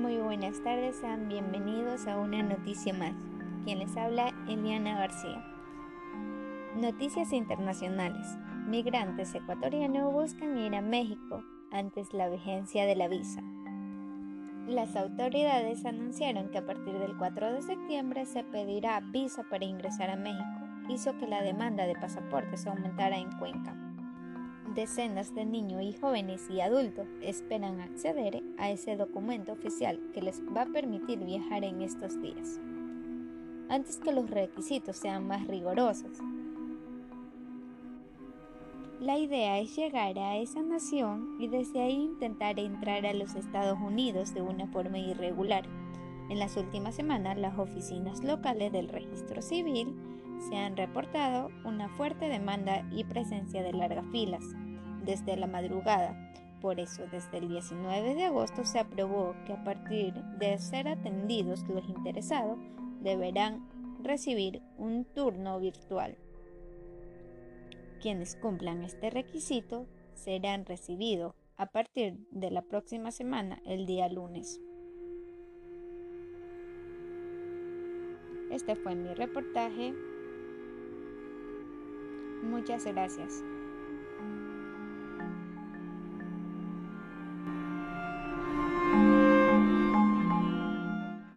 buenas tardes, sean bienvenidos a una noticia más. Quien les habla, Eliana García. Noticias internacionales. Migrantes ecuatorianos buscan ir a México antes la vigencia de la visa. Las autoridades anunciaron que a partir del 4 de septiembre se pedirá visa para ingresar a México. Hizo que la demanda de pasaportes aumentara en Cuenca. Decenas de niños y jóvenes y adultos esperan acceder a ese documento oficial que les va a permitir viajar en estos días. Antes que los requisitos sean más rigurosos, la idea es llegar a esa nación y desde ahí intentar entrar a los Estados Unidos de una forma irregular. En las últimas semanas, las oficinas locales del registro civil se han reportado una fuerte demanda y presencia de largas filas desde la madrugada. Por eso, desde el 19 de agosto se aprobó que a partir de ser atendidos los interesados deberán recibir un turno virtual. Quienes cumplan este requisito serán recibidos a partir de la próxima semana, el día lunes. Este fue mi reportaje. Muchas gracias.